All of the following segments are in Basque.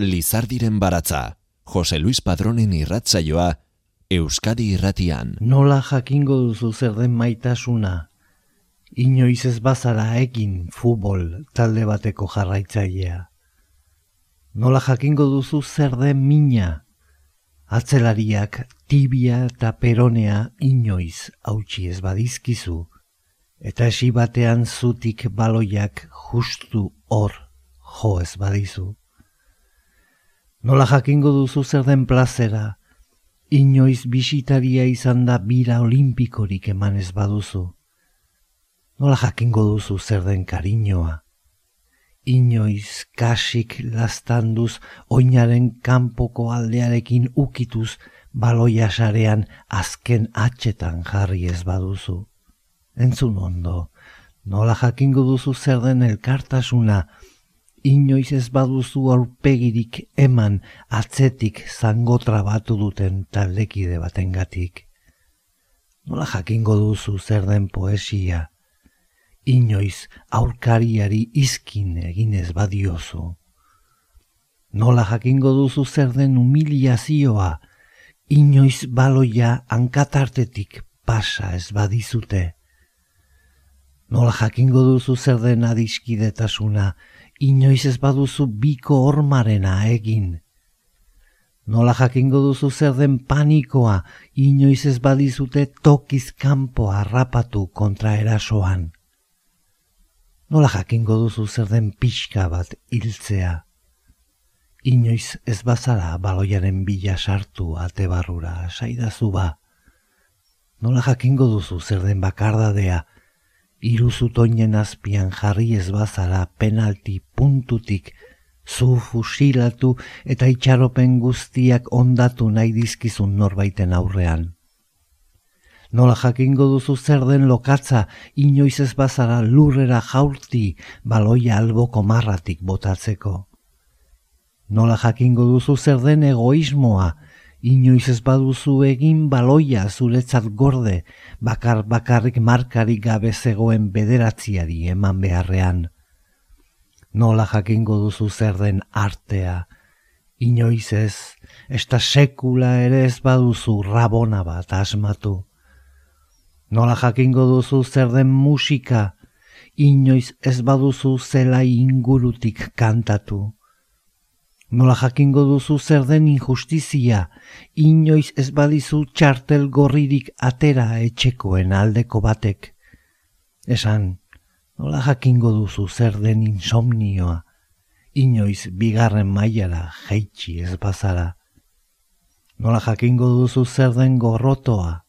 Lizardiren baratza, Jose Luis Padronen irratzaioa, Euskadi irratian. Nola jakingo duzu zer den maitasuna, inoiz ez bazara egin futbol talde bateko jarraitzailea. Nola jakingo duzu zer den mina, atzelariak tibia eta peronea inoiz hautsi ez badizkizu, eta esi batean zutik baloiak justu hor jo ez badizu. Nola jakingo duzu zer den plazera, inoiz bisitaria izan da bira olimpikorik eman ez baduzu. Nola jakingo duzu zer den kariñoa, inoiz kasik lastanduz oinaren kanpoko aldearekin ukituz baloia sarean azken atxetan jarri ez baduzu. Entzun ondo, nola jakingo duzu zer den elkartasuna, inoiz ez baduzu aurpegirik eman atzetik zango trabatu duten taldekide batengatik. Nola jakingo duzu zer den poesia, inoiz aurkariari izkin eginez badiozu. Nola jakingo duzu zer den humiliazioa, inoiz baloia hankatartetik pasa ez badizute. Nola jakingo duzu zer den adiskidetasuna, inoiz ez baduzu biko ormarena egin. Nola jakingo duzu zer den panikoa, inoiz ez badizute tokiz kanpo harrapatu kontra erasoan. Nola jakingo duzu zer den pixka bat hiltzea. Inoiz ez bazara baloiaren bila sartu ate barrura, saidazu ba. Nola jakingo duzu zer den bakardadea, iruzutoinen azpian jarri ez bazara penalti puntutik zu fusilatu eta itxaropen guztiak ondatu nahi dizkizun norbaiten aurrean. Nola jakingo duzu zer den lokatza, inoiz ez bazara lurrera jaurti baloia alboko marratik botatzeko. Nola jakingo duzu zer den egoismoa, inoiz ez baduzu egin baloia zuretzat gorde, bakar bakarrik markarik gabe zegoen bederatziari eman beharrean. Nola jakingo duzu zer den artea, inoiz ez, esta sekula ere ez baduzu rabona bat asmatu. Nola jakingo duzu zer den musika, inoiz ez baduzu zela ingurutik kantatu. Nola jakingo duzu zer den injustizia, inoiz ez badizu txartel gorririk atera etxekoen aldeko batek. Esan, nola jakingo duzu zer den insomnioa, inoiz bigarren mailara jaitsi ez bazara. Nola jakingo duzu zer den gorrotoa,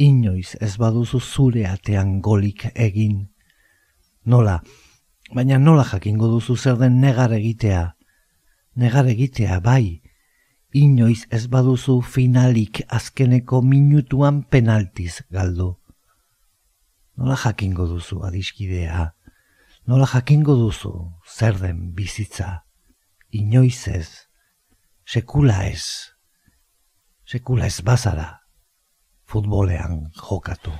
inoiz ez baduzu zure atean golik egin. Nola, baina nola jakingo duzu zer den negar egitea, negar egitea bai, inoiz ez baduzu finalik azkeneko minutuan penaltiz galdu. Nola jakingo duzu adiskidea, nola jakingo duzu zer den bizitza, inoiz ez, sekula ez, sekula ez bazara, futbolean jokatu.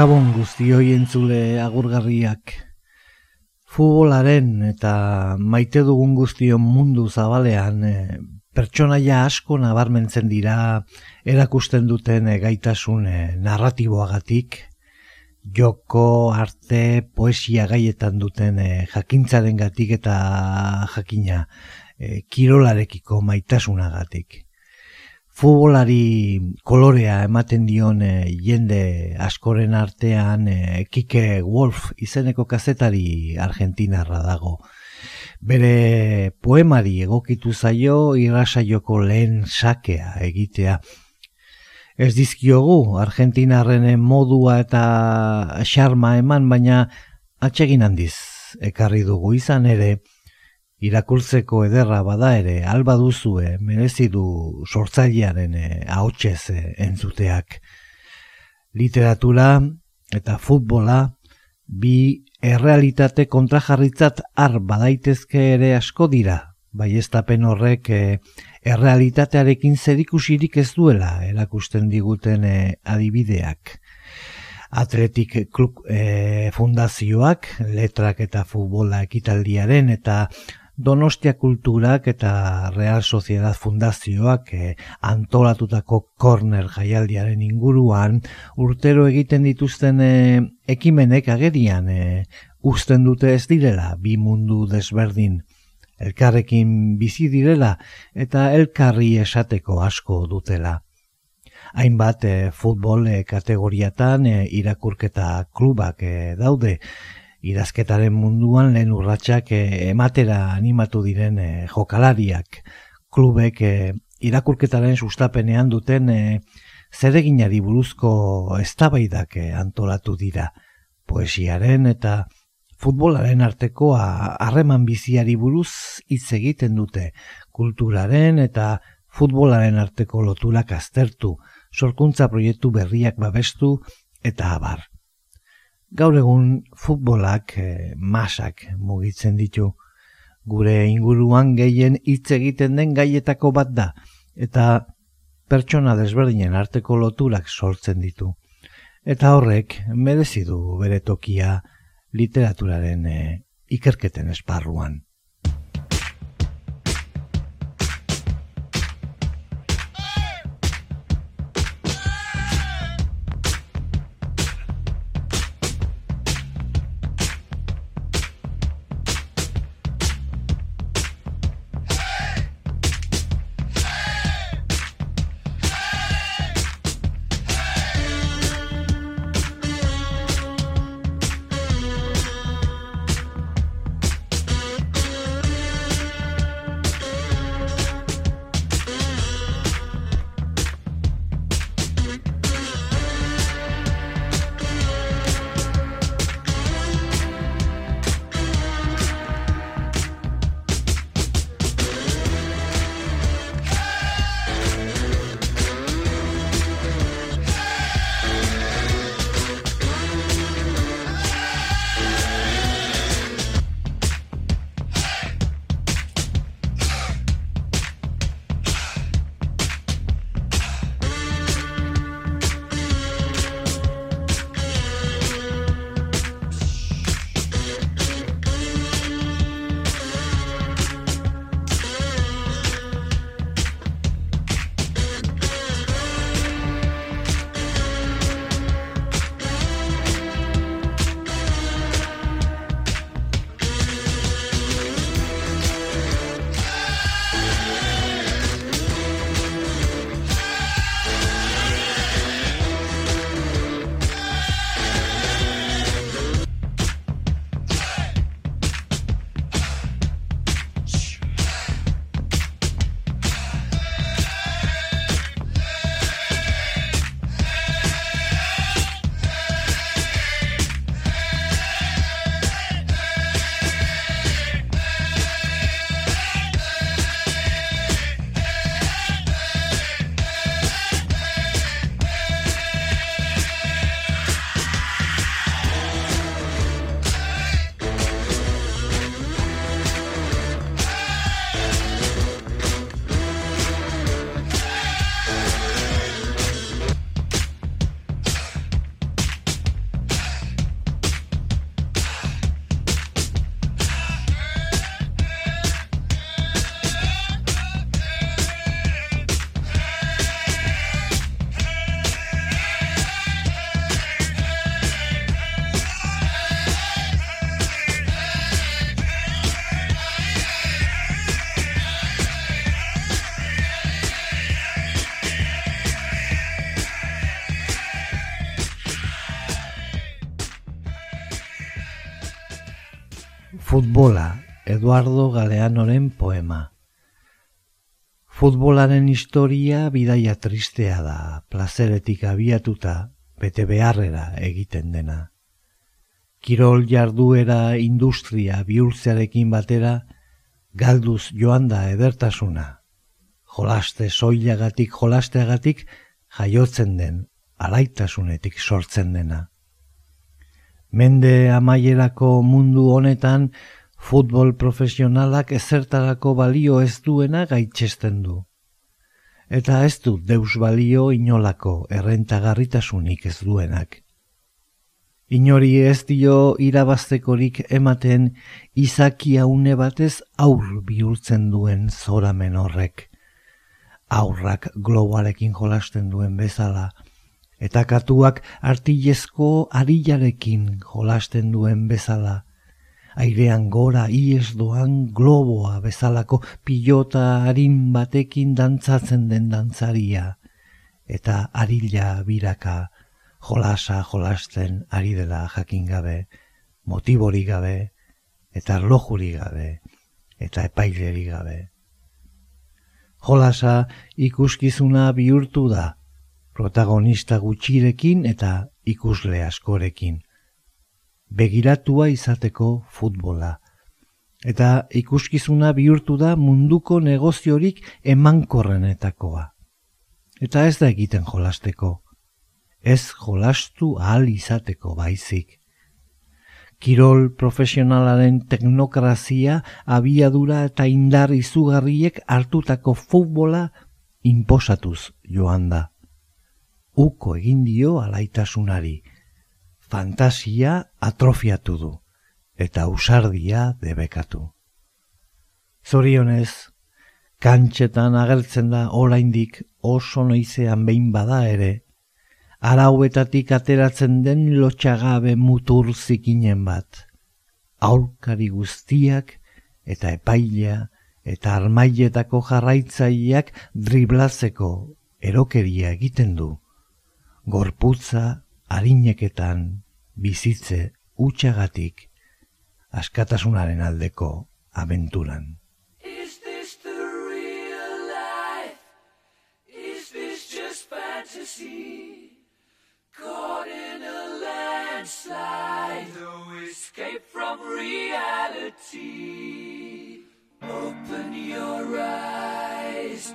Gabon guztioi entzule agurgarriak. Futbolaren eta maite dugun guztion mundu zabalean e, pertsonaia asko nabarmentzen dira erakusten duten e, gaitasun e, narratiboagatik, joko, arte, poesia gaietan duten jakintzaren gatik eta jakina kirolarekiko maitasunagatik futbolari kolorea ematen dion e, jende askoren artean e, Kike Wolf izeneko kazetari argentinarra dago. Bere poemari egokitu zaio irrasaioko lehen sakea egitea. Ez dizkiogu argentinarren modua eta xarma eman baina atsegin handiz ekarri dugu izan ere irakurtzeko ederra bada ere alba duzue merezi du sortzailearen eh, ahotsez eh, entzuteak. Literatura eta futbola bi errealitate kontrajarritzat har badaitezke ere asko dira. Bai estapen horrek eh, errealitatearekin zerikusirik ez duela erakusten diguten adibideak. Atletik Klub Fundazioak, letrak eta futbola ekitaldiaren eta Donostia Kulturak eta Real Sociedad Fundazioak eh, antolatutako corner jaialdiaren inguruan urtero egiten dituzten eh, ekimenek agerian eh, usten dute ez direla bi mundu desberdin elkarrekin bizi direla eta elkarri esateko asko dutela. Hainbat eh, futbol eh, kategoriatan eh, irakurketa klubak daude idazketaren munduan lehen urratsak eh, ematera animatu diren eh, jokalariak. Klubek eh, irakurketaren sustapenean duten zereginari buruzko eztabaidak antolatu dira. Poesiaren eta futbolaren arteko harreman biziari buruz hitz egiten dute. Kulturaren eta futbolaren arteko loturak aztertu. Sorkuntza proiektu berriak babestu eta abar gaur egun futbolak e, masak mugitzen ditu. Gure inguruan gehien hitz egiten den gaietako bat da, eta pertsona desberdinen arteko loturak sortzen ditu. Eta horrek merezi du bere tokia literaturaren e, ikerketen esparruan. Futbola, Eduardo Galeanoren poema. Futbolaren historia bidaia tristea da, plazeretik abiatuta, bete beharrera egiten dena. Kirol jarduera industria bihurtzearekin batera, galduz joan da edertasuna. Jolaste soilagatik jolasteagatik jaiotzen den, alaitasunetik sortzen dena. Mende amaierako mundu honetan, futbol profesionalak ezertarako balio ez duena gaitxesten du. Eta ez du deus balio inolako errentagarritasunik ez duenak. Inori ez dio irabaztekorik ematen izakia une batez aur bihurtzen duen zoramen horrek. Aurrak globarekin jolasten duen bezala, eta katuak artilezko arilarekin jolasten duen bezala airean gora ies doan globoa bezalako pilota harin batekin dantzatzen den dantzaria, eta arila biraka jolasa jolasten ari dela jakin gabe, motibori gabe, eta lojuri gabe, eta epaileri gabe. Jolasa ikuskizuna bihurtu da, protagonista gutxirekin eta ikusle askorekin begiratua izateko futbola. Eta ikuskizuna bihurtu da munduko negoziorik emankorrenetakoa. Eta ez da egiten jolasteko. Ez jolastu ahal izateko baizik. Kirol profesionalaren teknokrazia abiadura eta indar izugarriek hartutako futbola inposatuz joan da. Uko egin dio alaitasunari, fantasia atrofiatu du eta usardia debekatu. Zorionez, kantxetan agertzen da oraindik oso noizean behin bada ere, arauetatik ateratzen den lotxagabe mutur zikinen bat, aurkari guztiak eta epailea eta armailetako jarraitzaileak driblatzeko erokeria egiten du, gorputza harineketan bizitze utxagatik askatasunaren aldeko abenturan. Is this the real life? Is this just fantasy? Caught in a landslide No escape from reality Open your eyes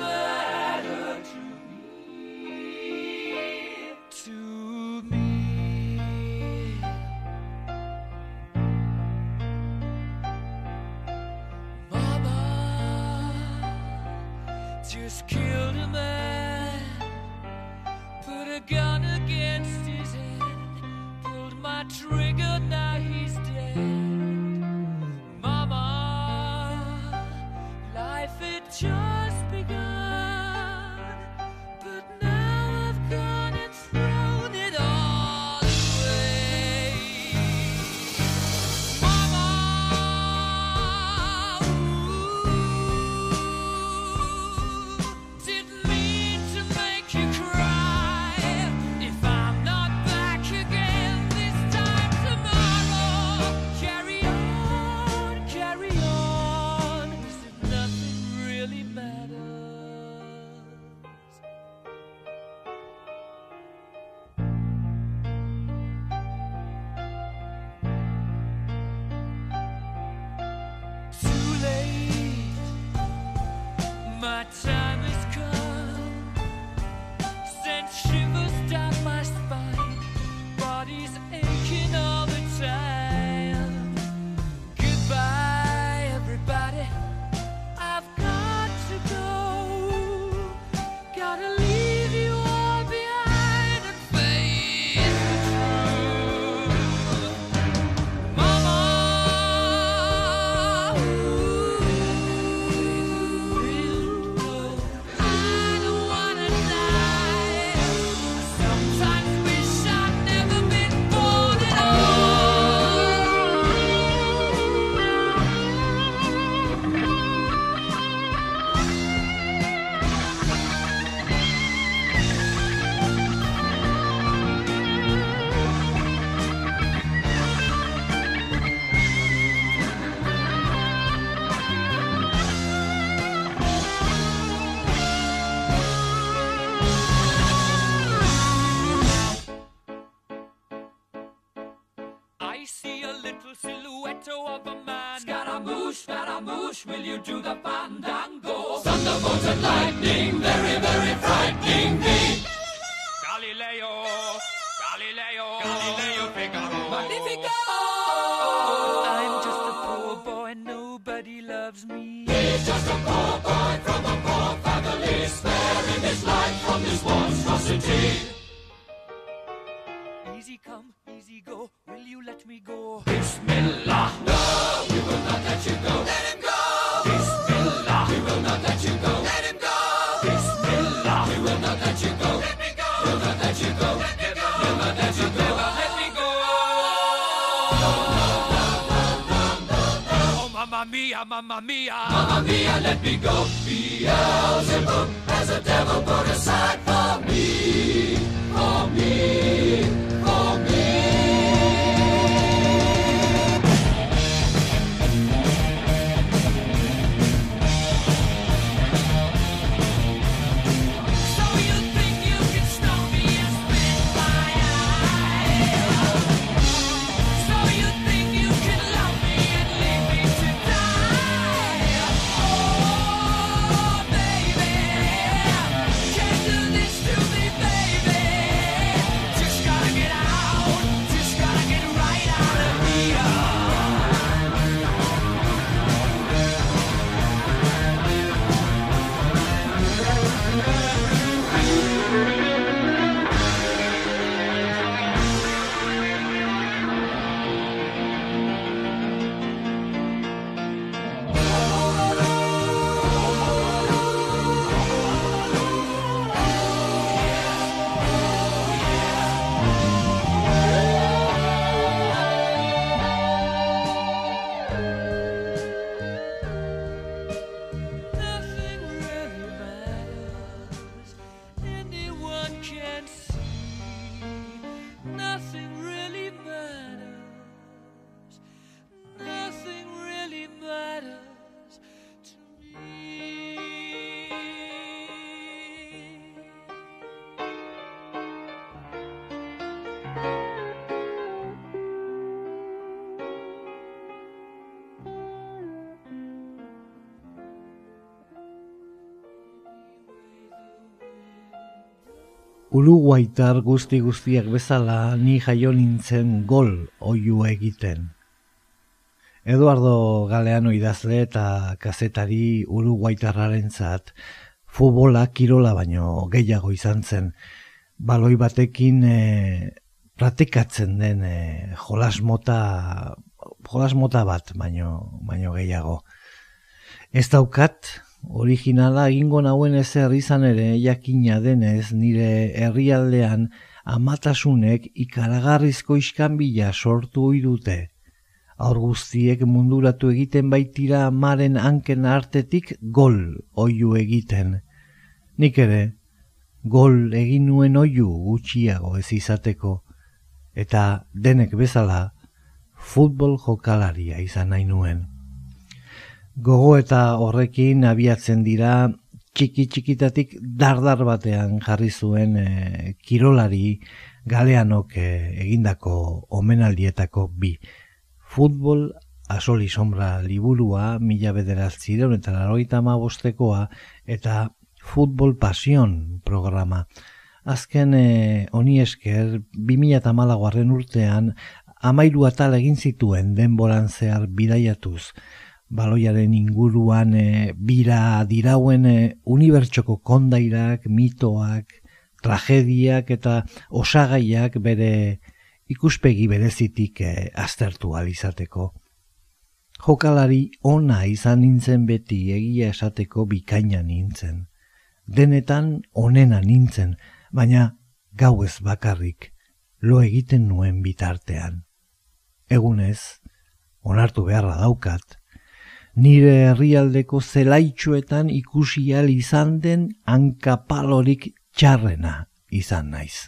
just killed a man to the fire. Mamma mia, mamma mia. Let me go. Beelzebub has a devil put aside for me, for me, Uruguaitar guzti guztiak bezala ni jaio nintzen gol oiu egiten. Eduardo Galeano idazle eta kazetari Uruguaitarrarentzat futbola kirola baino gehiago izan zen. Baloi batekin e, praktikatzen den e, jolas mota jolas mota bat baino baino gehiago. Ez daukat originala egingo nauen ezer izan ere jakina denez nire herrialdean amatasunek ikaragarrizko iskanbila sortu ohi dute. Aur guztiek munduratu egiten baitira amaren hanken artetik gol oiu egiten. Nik ere, gol egin nuen oiu gutxiago ez izateko, eta denek bezala futbol jokalaria izan nahi nuen. Gogo eta horrekin abiatzen dira txiki txikitatik dardar batean jarri zuen eh, kirolari galeanok eh, egindako omenaldietako bi. Futbol asoli sombra liburua mila bederatzireun eta laroita bostekoa eta futbol pasion programa. Azken eh, honi esker 2008 urtean amairu atal egin zituen denboran zehar bidaiatuz baloiaren inguruan e, bira dirauen e, unibertsoko kondairak, mitoak, tragediak eta osagaiak bere ikuspegi berezitik e, aztertu alizateko. Jokalari ona izan nintzen beti egia esateko bikaina nintzen. Denetan onena nintzen, baina gau ez bakarrik, lo egiten nuen bitartean. Egunez, onartu beharra daukat, nire herrialdeko zelaitxuetan ikusi ahal izan den hankapalorik txarrena izan naiz.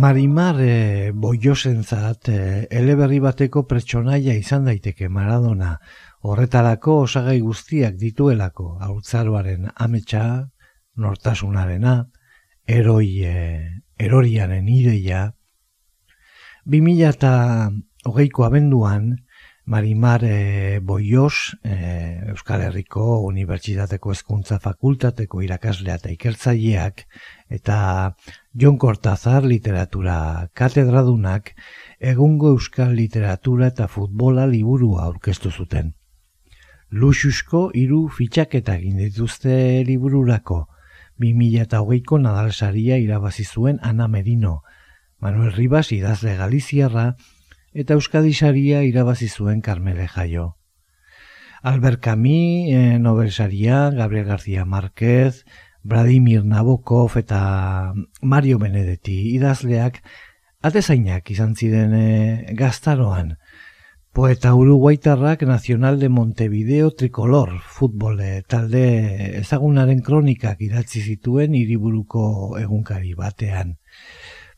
Marimar e, boiosentzat e, eleberri bateko pertsonaia izan daiteke Maradona, horretarako osagai guztiak dituelako, haurtzaroaren ametsa, nortasunarena, eroi, e, eroriaren ideia. 2000 eta hogeiko abenduan, Marimar e, Boios, e, Euskal Herriko Unibertsitateko Hezkuntza Fakultateko irakaslea eta ikertzaileak, eta Jon Cortazar literatura katedradunak egungo euskal literatura eta futbola liburua aurkeztu zuten. Luxusko hiru fitxaketa egin dituzte libururako, 2008ko nadalsaria irabazi zuen Ana Medino, Manuel Ribas idazle Galiziarra eta Euskadi saria irabazi zuen Carmele Jaio. Albert Camus, eh, Nobel saria, Gabriel García Márquez, Vladimir Nabokov eta Mario Benedetti idazleak atezainak izan ziren e, gaztaroan. Poeta uruguaitarrak Nacional de Montevideo Tricolor futbol eh, talde ezagunaren kronikak idatzi zituen hiriburuko egunkari batean.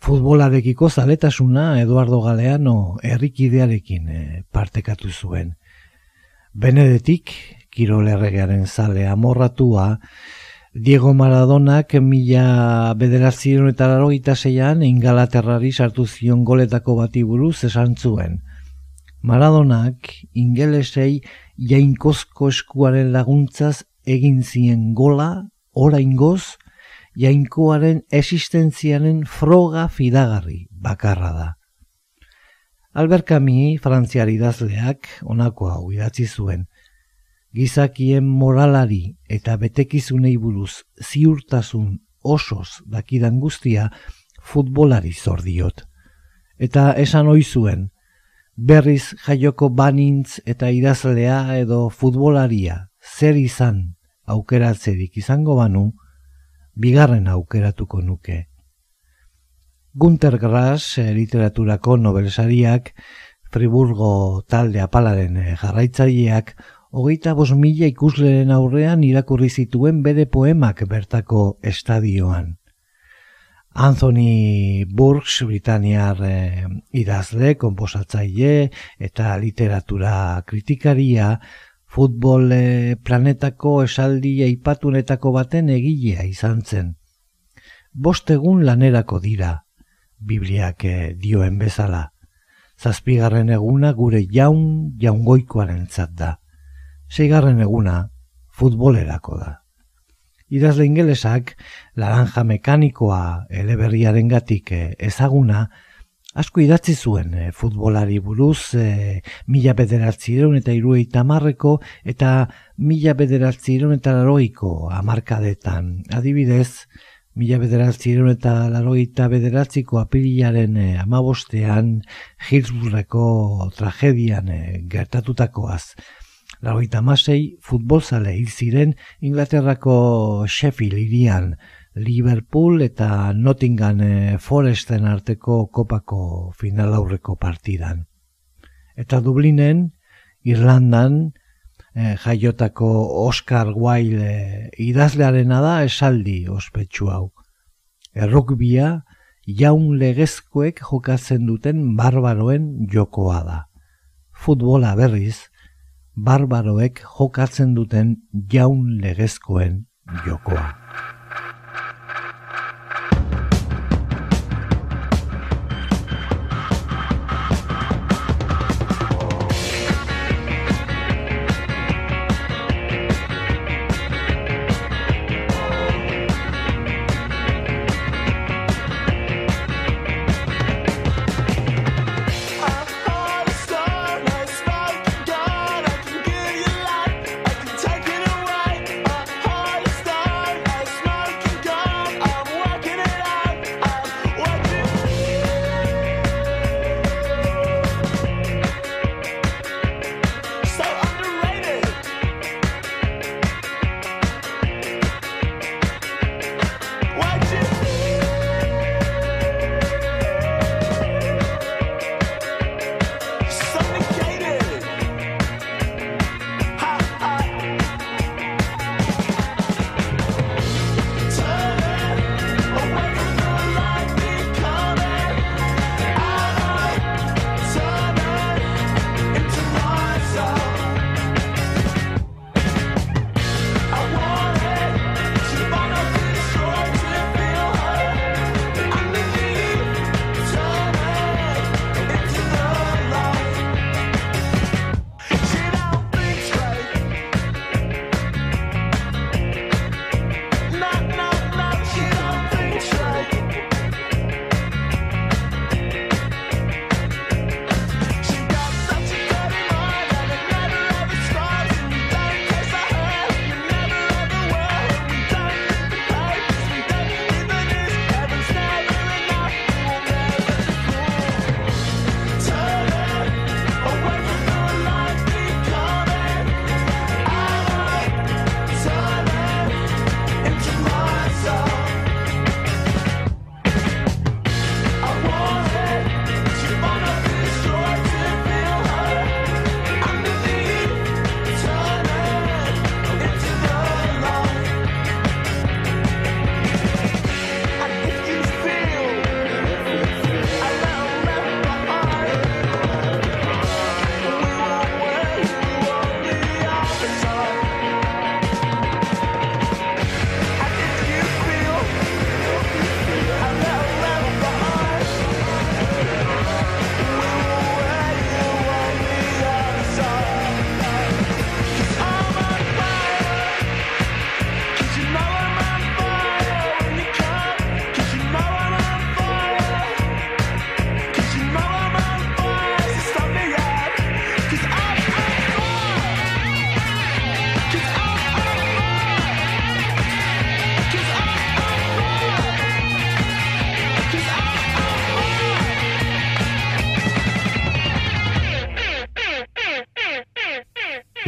Futbolarekiko zaletasuna Eduardo Galeano herrikidearekin eh, partekatu zuen. Benedetik, Kirol erregearen zale amorratua, Diego Maradonak mila bederatzion eta larogeita zeian ingalaterrari sartu zion goletako bati buruz esan zuen. Maradonak ingelesei jainkozko eskuaren laguntzaz egin zien gola, oraingoz, jainkoaren existentziaren froga fidagarri bakarra da. Albert Camus, frantziar idazleak, honako hau idatzi zuen, gizakien moralari eta betekizunei buruz ziurtasun osoz dakidan guztia futbolari zor diot. Eta esan ohi zuen, berriz jaioko banintz eta idazlea edo futbolaria zer izan aukeratzerik izango banu, bigarren aukeratuko nuke. Gunter Grass, eh, literaturako nobelsariak, Friburgo talde apalaren eh, jarraitzaileak, hogeita bos mila ikusleren aurrean irakurri zituen bere poemak bertako estadioan. Anthony Burks, Britaniar eh, idazle, komposatzaile eta literatura kritikaria, futbol eh, planetako esaldi aipatunetako baten egilea izan zen. Bost egun lanerako dira, Bibliak eh, dioen bezala. Zazpigarren eguna gure jaun jaungoikoaren da. Seigarren eguna futbolerako da. Idazle ingelesak, laranja mekanikoa eleberriaren gatik ezaguna, asko idatzi zuen eh, futbolari buruz eh, mila bederatzireun eta iruei tamarreko eta mila bederatzireun eta laroiko amarkadetan. Adibidez, mila bederatzireun eta laroita bederatziko apirilaren eh, amabostean Hillsburgeko tragedian eh, gertatutakoaz. Laroita masei futbolzale hil ziren Inglaterrako Sheffield irian, Liverpool eta Nottingham eh, Foresten arteko kopako final aurreko partidan. Eta Dublinen, Irlandan, eh, jaiotako Oscar Wilde eh, idazlearena da esaldi ospetsu hau. Errukbia, jaun legezkoek jokatzen duten barbaroen jokoa da. Futbola berriz, barbaroek jokatzen duten jaun legezkoen jokoa.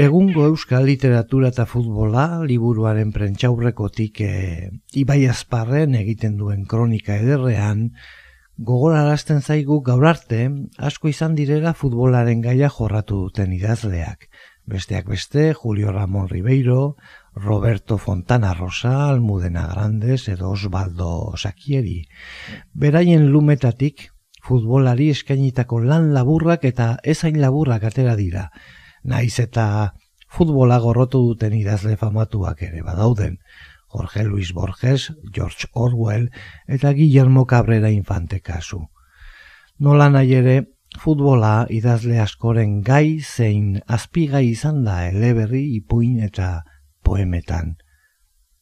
Egungo euskal literatura eta futbola liburuaren prentxaurrekotik e, Ibai Azparren egiten duen kronika ederrean, gogorarazten zaigu gaur arte asko izan direla futbolaren gaia jorratu duten idazleak. Besteak beste, Julio Ramón Ribeiro, Roberto Fontana Rosa, Almudena Grandes edo Osvaldo Sakieri. Beraien lumetatik futbolari eskainitako lan laburrak eta ezain laburrak atera dira. Naiz eta futbola gorrotu duten idazle famatuak ere badauden. Jorge Luis Borges, George Orwell eta Guillermo Cabrera infante kasu. Nola nahi ere, futbola idazle askoren gai zein azpigai izan da eleberri, ipuin eta poemetan.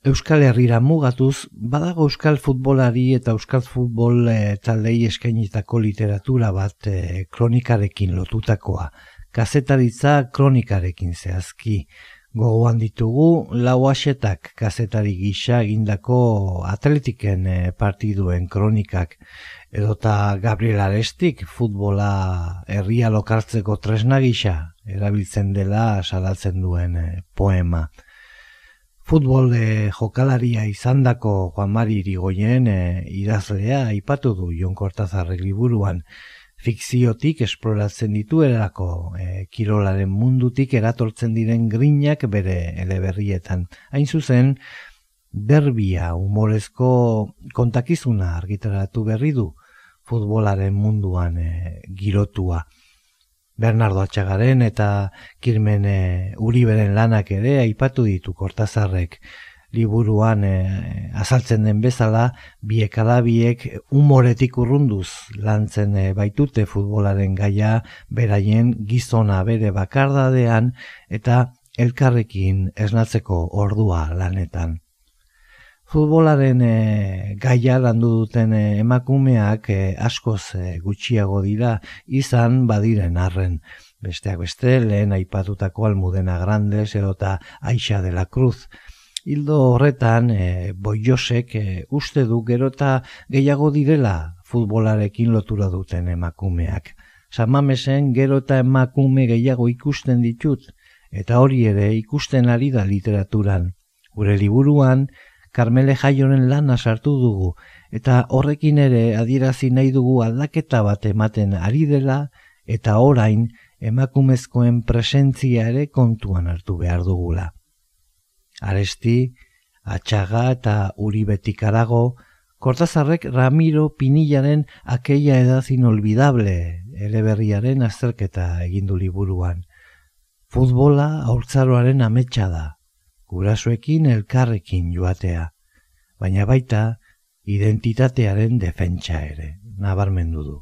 Euskal Herrira mugatuz, badago Euskal Futbolari eta Euskal Futbol e, taldei eskainitako literatura bat e, kronikarekin lotutakoa, kazetaritza kronikarekin zehazki. Gogoan ditugu, lau asetak kazetari gisa egindako atletiken e, partiduen kronikak, edota Gabriel Arestik futbola herria lokartzeko tresna gisa erabiltzen dela salatzen duen e, poema. Futbol e, jokalaria izandako Juan Mari Irigoyen e, idazlea aipatu du Jon Kortazarrek liburuan, fikziotik esploratzen dituelako e, kirolaren mundutik eratortzen diren grinak bere eleberrietan. Hain zuzen, derbia humorezko kontakizuna argitaratu berri du futbolaren munduan e, girotua. Bernardo Atxagaren eta Kirmen Uriberen lanak ere aipatu ditu Kortazarrek liburuan e, azaltzen den bezala, biek alabiek umoretik urrunduz lantzen e, baitute futbolaren gaia beraien gizona bere bakardadean eta elkarrekin esnatzeko ordua lanetan. Futbolaren e, gaia landu duten emakumeak e, askoz e, gutxiago dira izan badiren arren. Besteak beste, lehen aipatutako almudena grandes edota Aixa de la Cruz, Hildo horretan, e, boiosek e, uste du gero eta gehiago direla futbolarekin lotura duten emakumeak. Samamesen gero eta emakume gehiago ikusten ditut, eta hori ere ikusten ari da literaturan. Gure liburuan, Carmele Jaioren lana sartu dugu, eta horrekin ere adierazi nahi dugu aldaketa bat ematen ari dela, eta orain emakumezkoen presentzia ere kontuan hartu behar dugula. Aresti, atxaga eta uribetik arago, Kortazarrek Ramiro Pinillaren akeia edaz inolvidable eleberriaren azterketa egindu liburuan. Futbola aurtzaroaren ametsa da, gurasoekin elkarrekin joatea, baina baita identitatearen defentsa ere, nabarmendu du.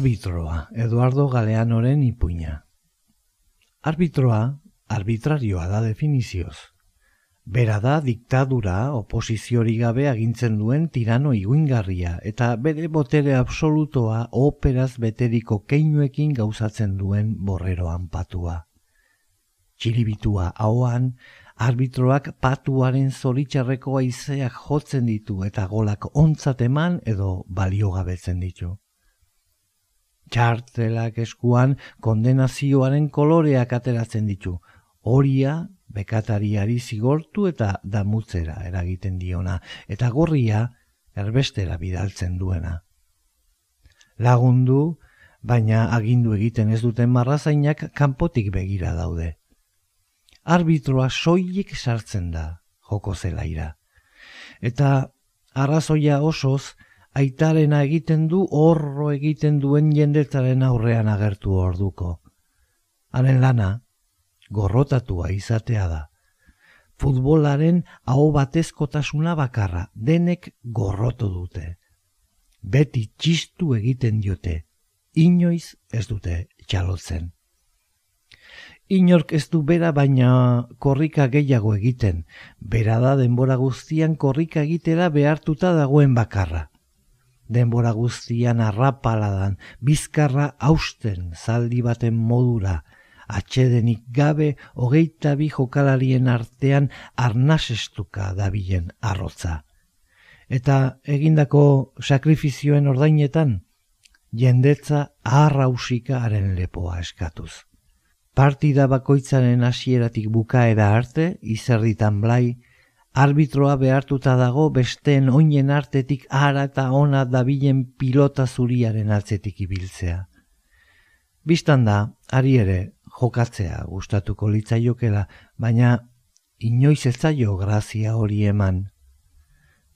Arbitroa, Eduardo Galeanoren ipuina. Arbitroa, arbitrarioa da definizioz. Bera da diktadura oposiziori gabe agintzen duen tirano iguingarria eta bere botere absolutoa operaz beteriko keinuekin gauzatzen duen borreroan patua. Txiribitua hauan, arbitroak patuaren zoritxarreko aizeak jotzen ditu eta golak ontzat eman edo baliogabetzen ditu. Txartelak eskuan kondenazioaren koloreak ateratzen ditu. Horia bekatariari zigortu eta damutzera eragiten diona, eta gorria erbestera bidaltzen duena. Lagundu, baina agindu egiten ez duten marrazainak kanpotik begira daude. Arbitroa soilik sartzen da, joko zelaira. Eta arrazoia osoz, aitarena egiten du horro egiten duen jendetzaren aurrean agertu orduko. Haren lana, gorrotatua izatea da. Futbolaren aho batezkotasuna bakarra, denek gorroto dute. Beti txistu egiten diote, inoiz ez dute txalotzen. Inork ez du bera baina korrika gehiago egiten, bera da denbora guztian korrika egitera behartuta dagoen bakarra denbora guztian arrapaladan, bizkarra hausten zaldi baten modura, atxedenik gabe hogeita bi jokalarien artean arnasestuka dabilen arrotza. Eta egindako sakrifizioen ordainetan, jendetza aharrausika haren lepoa eskatuz. Partida bakoitzaren hasieratik bukaera arte, izerditan blai, arbitroa behartuta dago besteen oinen artetik ara eta ona dabilen pilota zuriaren atzetik ibiltzea. Bistan da, ari ere, jokatzea gustatuko litzaiokela, baina inoiz ez zaio grazia hori eman.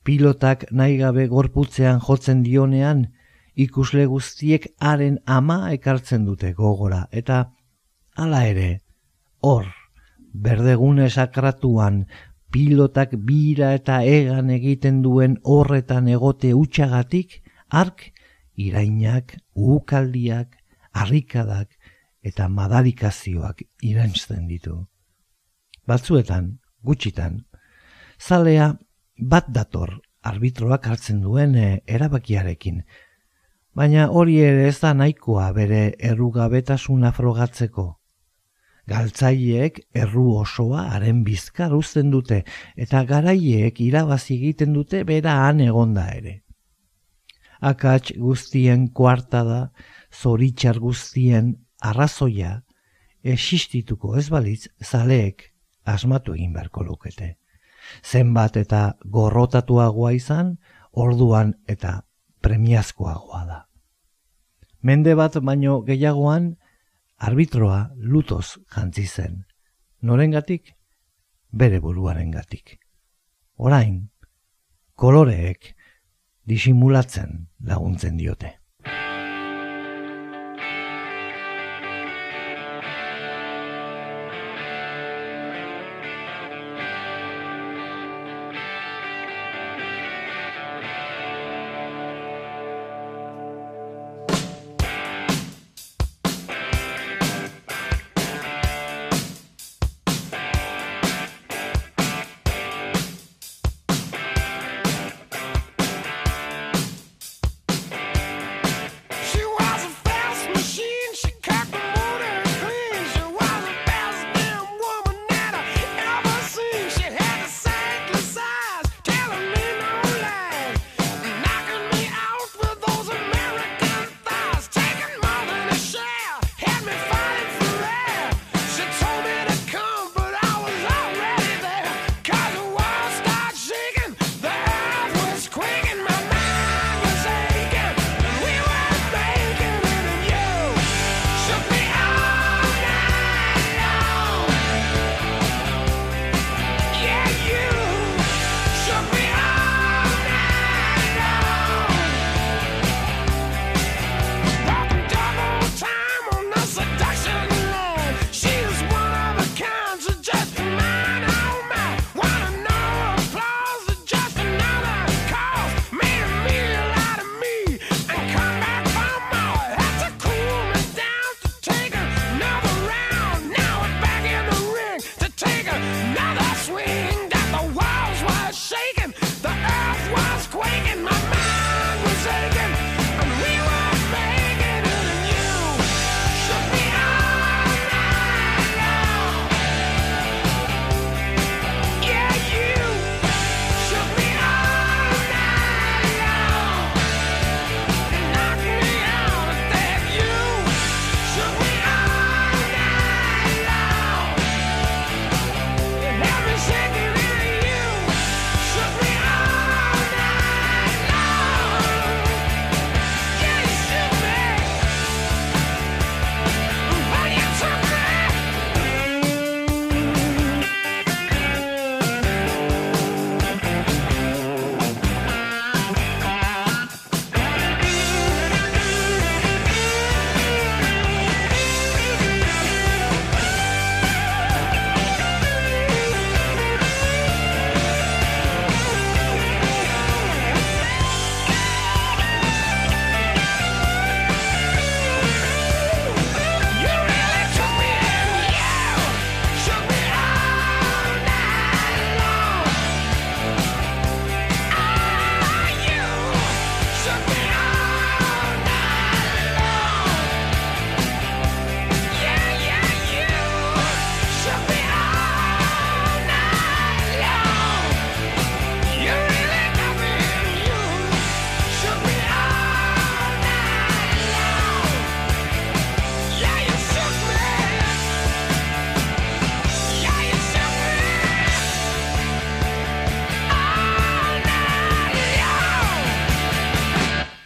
Pilotak nahi gabe gorputzean jotzen dionean, ikusle guztiek haren ama ekartzen dute gogora, eta hala ere, hor, berdegune sakratuan pilotak bira eta egan egiten duen horretan egote utxagatik, ark, irainak, ukaldiak, harrikadak eta madarikazioak irantzten ditu. Batzuetan, gutxitan, zalea bat dator arbitroak hartzen duen eh, erabakiarekin, baina hori ere ez da nahikoa bere errugabetasuna frogatzeko. Galtzaileek erru osoa haren bizkar uzten dute eta garaileek irabazi egiten dute bera han egonda ere. Akats guztien kuarta da, zoritxar guztien arrazoia, existituko ez balitz zaleek asmatu egin beharko lukete. Zenbat eta gorrotatuagoa izan, orduan eta premiazkoagoa da. Mende bat baino gehiagoan, arbitroa lutoz jantzi zen. Norengatik? Bere buruarengatik. Orain, koloreek disimulatzen laguntzen diote.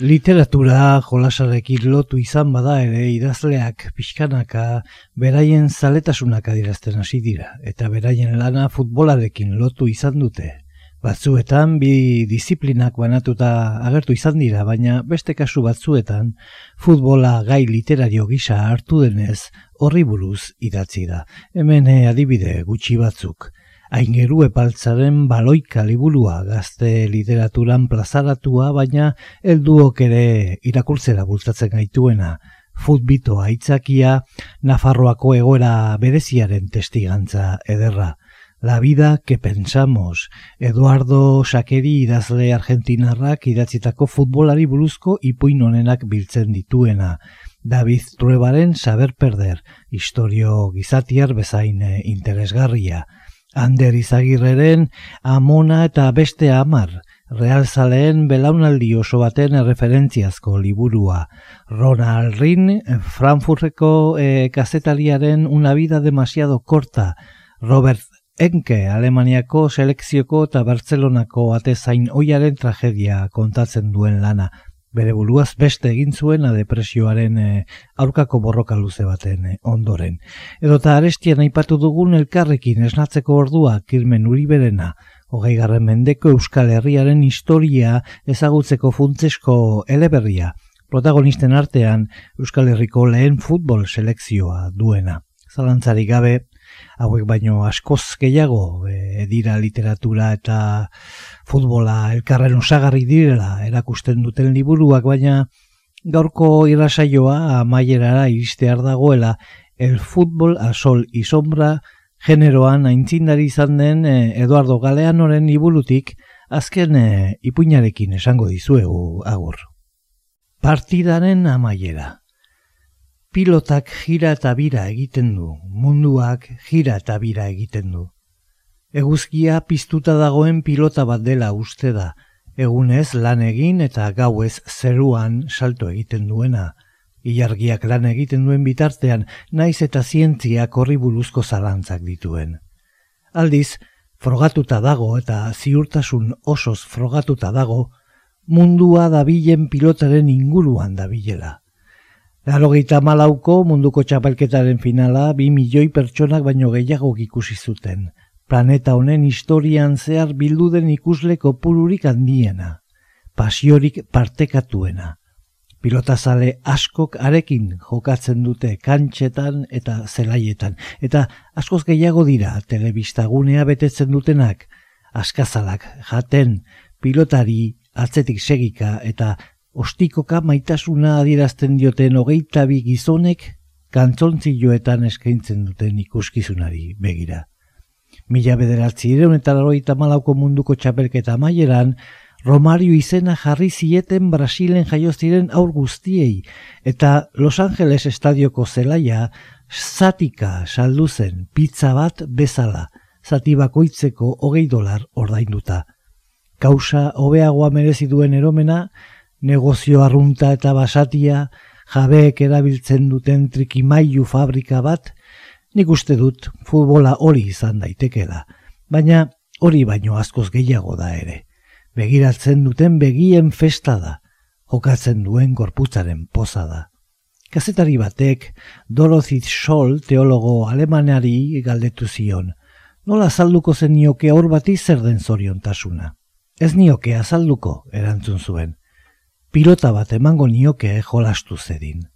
Literatura jolasarekin lotu izan bada ere idazleak pixkanaka beraien zaletasunak adierazten hasi dira eta beraien lana futbolarekin lotu izan dute. Batzuetan bi disiplinak banatuta agertu izan dira, baina beste kasu batzuetan futbola gai literario gisa hartu denez horri buruz idatzi da. Hemen eh, adibide gutxi batzuk. Aingeru epaltzaren baloika liburua gazte literaturan plazaratua, baina helduok ere irakurtzera bultzatzen gaituena. Futbito aitzakia, Nafarroako egoera bereziaren testigantza ederra. La vida que pensamos, Eduardo Sakeri idazle argentinarrak idatzitako futbolari buruzko ipuin honenak biltzen dituena. David Truebaren Saber Perder, historio gizatiar bezain interesgarria. Ander Izagirreren Amona eta beste amar, realzaleen belaunaldi oso baten referentziazko liburua. Ronald Rin, Frankfurteko eh, kazetariaren una vida demasiado corta. Robert Enke, Alemaniako selekzioko eta Bartzelonako atezain oiaren tragedia kontatzen duen lana. Bere buruaz beste egin zuena depresioaren eh, aurkako borroka luze baten eh, ondoren. Edota arestian aipatu dugun elkarrekin esnatzeko ordua kirmen uriberena, hogei garren mendeko Euskal Herriaren historia ezagutzeko funtzesko eleberria, protagonisten artean Euskal Herriko lehen futbol selekzioa duena. Zalantzarik gabe, hauek baino askoz gehiago e, dira literatura eta futbola elkarren osagarri direla erakusten duten liburuak, baina gaurko irrasaioa amaierara iristear dagoela el futbol a sol y sombra generoan aintzindari izan den e, Eduardo Galeanoren liburutik azken e, ipuinarekin esango dizuegu agur. Partidaren amaiera pilotak jira eta bira egiten du, munduak jira eta bira egiten du. Eguzkia piztuta dagoen pilota bat dela uste da, egunez lan egin eta gauez zeruan salto egiten duena. Ilargiak lan egiten duen bitartean, naiz eta zientziak horri buruzko zalantzak dituen. Aldiz, frogatuta dago eta ziurtasun osoz frogatuta dago, mundua dabilen pilotaren inguruan dabilela. Larogeita malauko munduko txapelketaren finala bi milioi pertsonak baino gehiago ikusi zuten. Planeta honen historian zehar bildu den ikusle kopururik handiena. Pasiorik partekatuena. Pilotazale askok arekin jokatzen dute kantxetan eta zelaietan. Eta askoz gehiago dira telebistagunea betetzen dutenak. Askazalak jaten pilotari atzetik segika eta ostikoka maitasuna adierazten dioten hogeita bi gizonek kantzontzioetan eskaintzen duten ikuskizunari begira. Mila bederatzi eta laroita malauko munduko txapelketa maieran, Romario izena jarri zieten Brasilen jaio ziren aur guztiei eta Los Angeles estadioko zelaia zatika saldu zen pizza bat bezala, zati bakoitzeko hogei dolar ordainduta. Kausa hobeagoa merezi duen eromena, negozio arrunta eta basatia, jabeek erabiltzen duten trikimailu fabrika bat, nik uste dut futbola hori izan daitekela, baina hori baino askoz gehiago da ere. Begiratzen duten begien festa da, jokatzen duen gorputzaren poza da. Kazetari batek Dorothy Scholl teologo alemanari galdetu zion, nola azalduko zen nioke aur bati zer den zoriontasuna. Ez nioke azalduko, erantzun zuen pilota bat emango nioke jolastu zedin.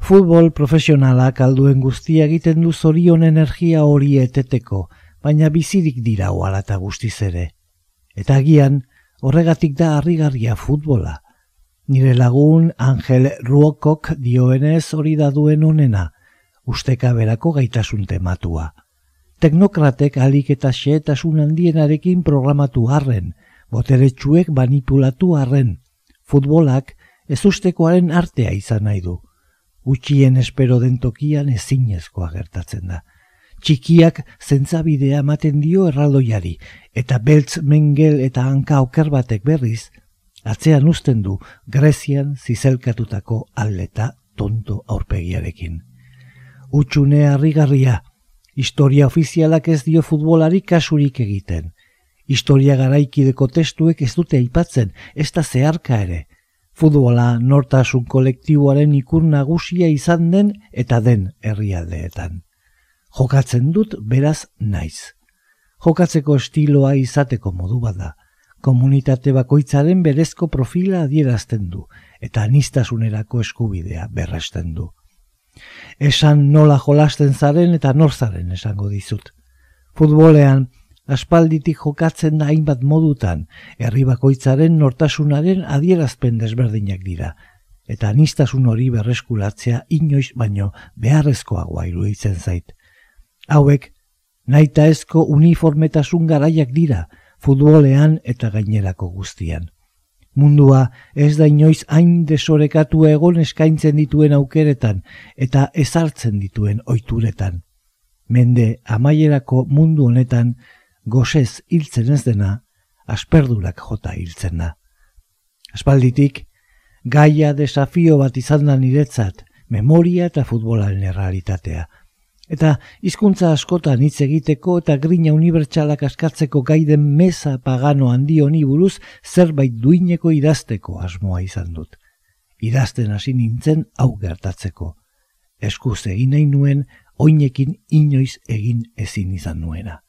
Futbol profesionalak alduen guztia egiten du zorion energia hori eteteko, baina bizirik dira oalata guztiz ere. Eta agian, horregatik da harrigarria futbola. Nire lagun Angel Ruokok dioenez hori da duen onena, usteka berako gaitasun tematua. Teknokratek alik eta xeetasun handienarekin programatu harren, boteretsuek manipulatu harren, futbolak ez ustekoaren artea izan nahi du. Gutxien espero den tokian ezinezkoa gertatzen da. Txikiak zentzabidea ematen dio erraldoiari, eta beltz mengel eta hanka oker batek berriz, atzean uzten du Grezian zizelkatutako aldeta tonto aurpegiarekin. Utxune harrigarria, historia ofizialak ez dio futbolari kasurik egiten, Historia garaikideko testuek ez dute aipatzen, ez da zeharka ere. Futbola nortasun kolektiboaren ikur nagusia izan den eta den herrialdeetan. Jokatzen dut beraz naiz. Jokatzeko estiloa izateko modu bada. Komunitate bakoitzaren berezko profila adierazten du eta anistasunerako eskubidea berresten du. Esan nola jolasten zaren eta nor zaren esango dizut. Futbolean, aspalditik jokatzen da hainbat modutan, herri bakoitzaren nortasunaren adierazpen desberdinak dira, eta anistasun hori berreskuratzea inoiz baino beharrezkoagoa iruditzen zait. Hauek, naita ezko uniformetasun garaiak dira, futbolean eta gainerako guztian. Mundua ez da inoiz hain desorekatu egon eskaintzen dituen aukeretan eta ezartzen dituen oituretan. Mende amaierako mundu honetan gozez hiltzen ez dena, asperdurak jota hiltzen da. Aspalditik, gaia desafio bat izan da niretzat, memoria eta futbolaren errealitatea. Eta hizkuntza askotan hitz egiteko eta grina unibertsalak askatzeko gaiden meza pagano handi honi buruz zerbait duineko idazteko asmoa izan dut. Idazten hasi nintzen hau gertatzeko. Eskuz egin nahi nuen, oinekin inoiz egin ezin izan nuena.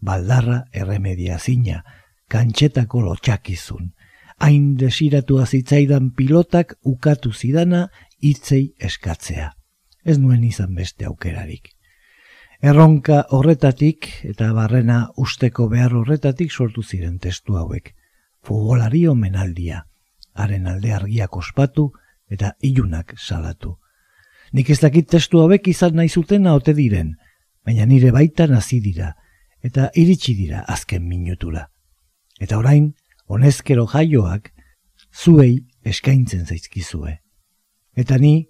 Baldarra erremedia zina, kantxetako lotxakizun. Hain desiratua zitzaidan pilotak ukatu zidana hitzei eskatzea. Ez nuen izan beste aukerarik. Erronka horretatik eta barrena usteko behar horretatik sortu ziren testu hauek. Futbolari omenaldia, haren alde argiak ospatu eta ilunak salatu. Nik ez dakit testu hauek izan nahi zuten ote diren, baina nire baitan hasi dira, eta iritsi dira azken minutura. Eta orain, honezkero jaioak, zuei eskaintzen zaizkizue. Eta ni,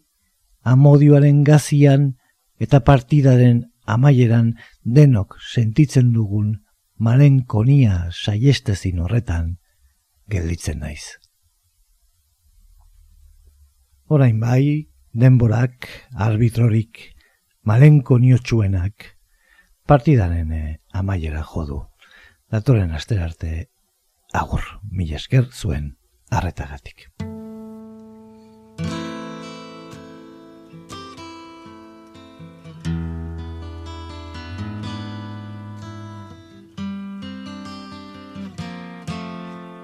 amodioaren gazian eta partidaren amaieran denok sentitzen dugun malenkonia saiestezin horretan gelditzen naiz. Orain bai, denborak, arbitrorik, malenkoniotsuenak, partidaren eh, amaiera jodu. Datoren aster arte agur, mila esker zuen arretagatik.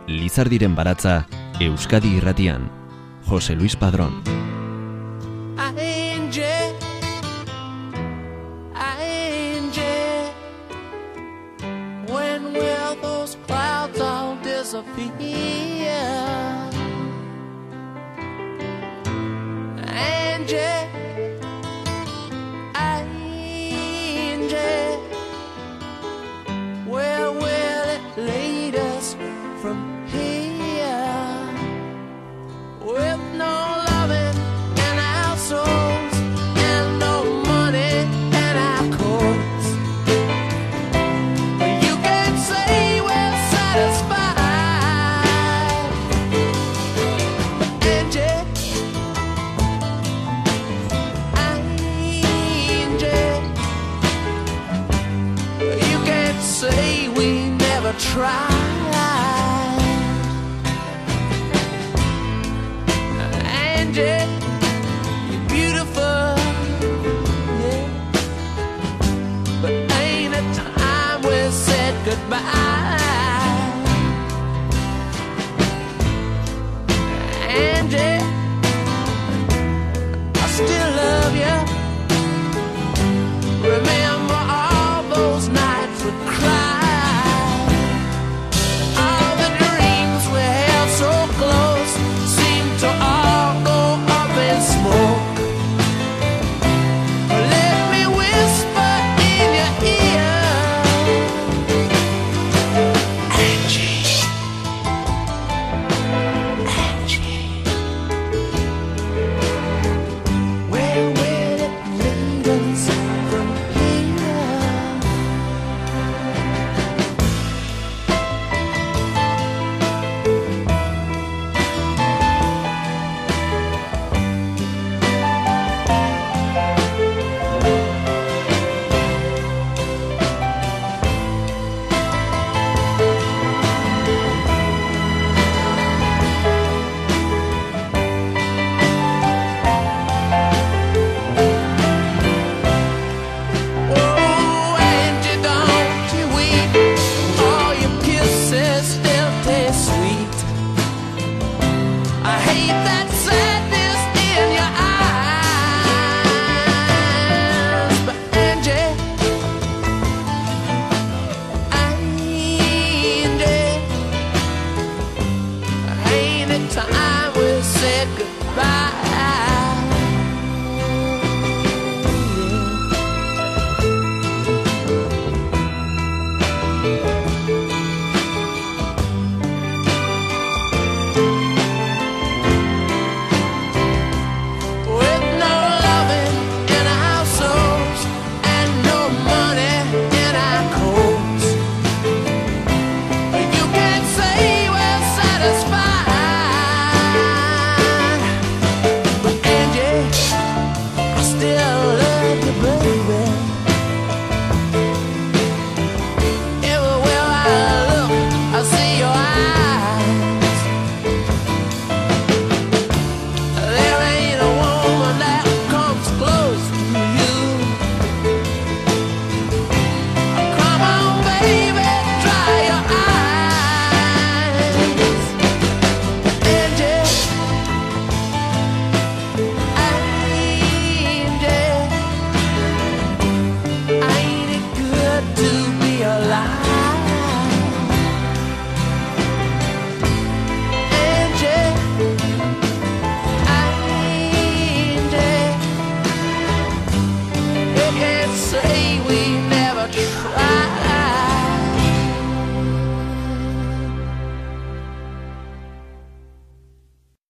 Lizardiren baratza Euskadi irratian. Jose Luis Padrón. Sophia.